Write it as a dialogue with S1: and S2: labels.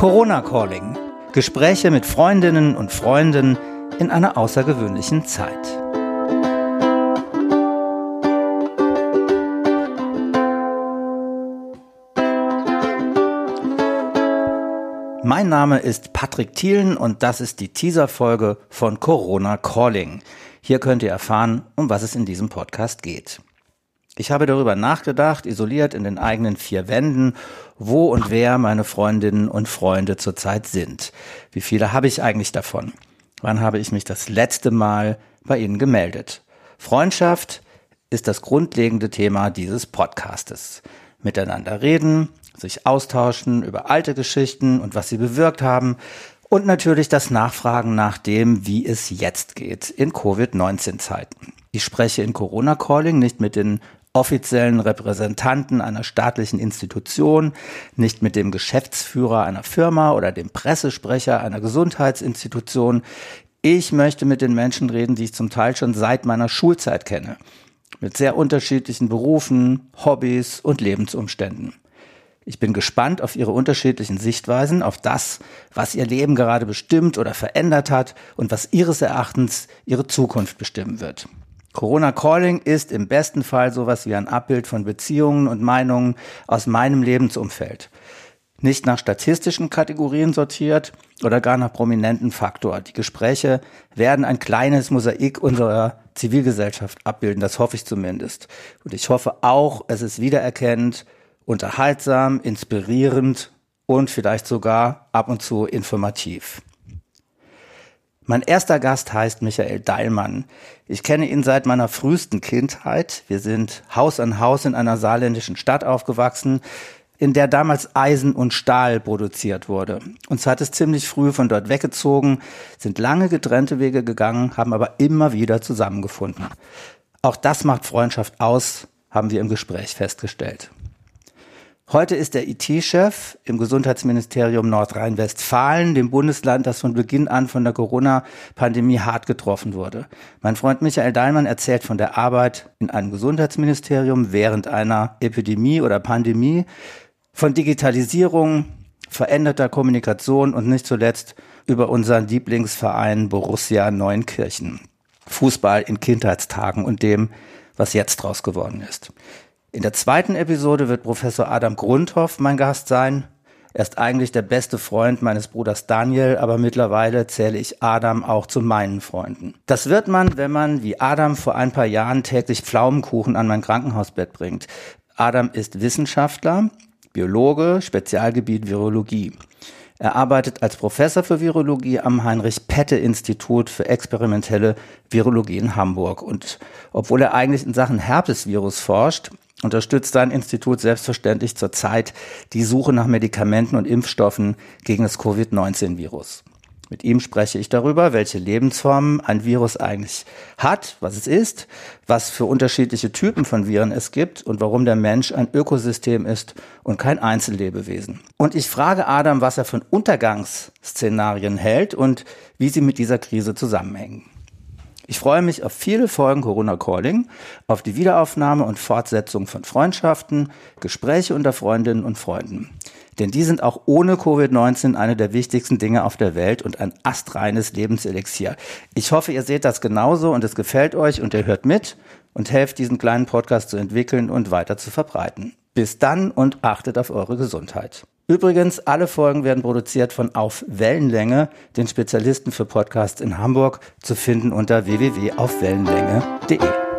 S1: Corona Calling. Gespräche mit Freundinnen und Freunden in einer außergewöhnlichen Zeit. Mein Name ist Patrick Thielen und das ist die Teaser-Folge von Corona Calling. Hier könnt ihr erfahren, um was es in diesem Podcast geht. Ich habe darüber nachgedacht, isoliert in den eigenen vier Wänden, wo und wer meine Freundinnen und Freunde zurzeit sind. Wie viele habe ich eigentlich davon? Wann habe ich mich das letzte Mal bei Ihnen gemeldet? Freundschaft ist das grundlegende Thema dieses Podcastes. Miteinander reden, sich austauschen über alte Geschichten und was sie bewirkt haben und natürlich das Nachfragen nach dem, wie es jetzt geht in Covid-19-Zeiten. Ich spreche in Corona Calling nicht mit den offiziellen Repräsentanten einer staatlichen Institution, nicht mit dem Geschäftsführer einer Firma oder dem Pressesprecher einer Gesundheitsinstitution. Ich möchte mit den Menschen reden, die ich zum Teil schon seit meiner Schulzeit kenne, mit sehr unterschiedlichen Berufen, Hobbys und Lebensumständen. Ich bin gespannt auf Ihre unterschiedlichen Sichtweisen, auf das, was Ihr Leben gerade bestimmt oder verändert hat und was Ihres Erachtens Ihre Zukunft bestimmen wird. Corona Calling ist im besten Fall sowas wie ein Abbild von Beziehungen und Meinungen aus meinem Lebensumfeld. Nicht nach statistischen Kategorien sortiert oder gar nach prominenten Faktor. Die Gespräche werden ein kleines Mosaik unserer Zivilgesellschaft abbilden, das hoffe ich zumindest. Und ich hoffe auch, es ist wiedererkennend, unterhaltsam, inspirierend und vielleicht sogar ab und zu informativ. Mein erster Gast heißt Michael Deilmann. Ich kenne ihn seit meiner frühesten Kindheit. Wir sind Haus an Haus in einer saarländischen Stadt aufgewachsen, in der damals Eisen und Stahl produziert wurde. Uns hat es ziemlich früh von dort weggezogen, sind lange getrennte Wege gegangen, haben aber immer wieder zusammengefunden. Auch das macht Freundschaft aus, haben wir im Gespräch festgestellt. Heute ist er IT-Chef im Gesundheitsministerium Nordrhein-Westfalen, dem Bundesland, das von Beginn an von der Corona-Pandemie hart getroffen wurde. Mein Freund Michael Dahlmann erzählt von der Arbeit in einem Gesundheitsministerium während einer Epidemie oder Pandemie, von Digitalisierung, veränderter Kommunikation und nicht zuletzt über unseren Lieblingsverein Borussia Neunkirchen. Fußball in Kindheitstagen und dem, was jetzt draus geworden ist. In der zweiten Episode wird Professor Adam Grundhoff mein Gast sein. Er ist eigentlich der beste Freund meines Bruders Daniel, aber mittlerweile zähle ich Adam auch zu meinen Freunden. Das wird man, wenn man wie Adam vor ein paar Jahren täglich Pflaumenkuchen an mein Krankenhausbett bringt. Adam ist Wissenschaftler, Biologe, Spezialgebiet Virologie. Er arbeitet als Professor für Virologie am Heinrich-Pette-Institut für experimentelle Virologie in Hamburg. Und obwohl er eigentlich in Sachen Herpesvirus forscht, unterstützt sein Institut selbstverständlich zurzeit die Suche nach Medikamenten und Impfstoffen gegen das Covid-19-Virus. Mit ihm spreche ich darüber, welche Lebensformen ein Virus eigentlich hat, was es ist, was für unterschiedliche Typen von Viren es gibt und warum der Mensch ein Ökosystem ist und kein Einzellebewesen. Und ich frage Adam, was er von Untergangsszenarien hält und wie sie mit dieser Krise zusammenhängen. Ich freue mich auf viele Folgen Corona Calling, auf die Wiederaufnahme und Fortsetzung von Freundschaften, Gespräche unter Freundinnen und Freunden. Denn die sind auch ohne Covid-19 eine der wichtigsten Dinge auf der Welt und ein astreines Lebenselixier. Ich hoffe, ihr seht das genauso und es gefällt euch und ihr hört mit und helft, diesen kleinen Podcast zu entwickeln und weiter zu verbreiten. Bis dann und achtet auf eure Gesundheit. Übrigens, alle Folgen werden produziert von Auf Wellenlänge, den Spezialisten für Podcasts in Hamburg, zu finden unter www.aufwellenlänge.de.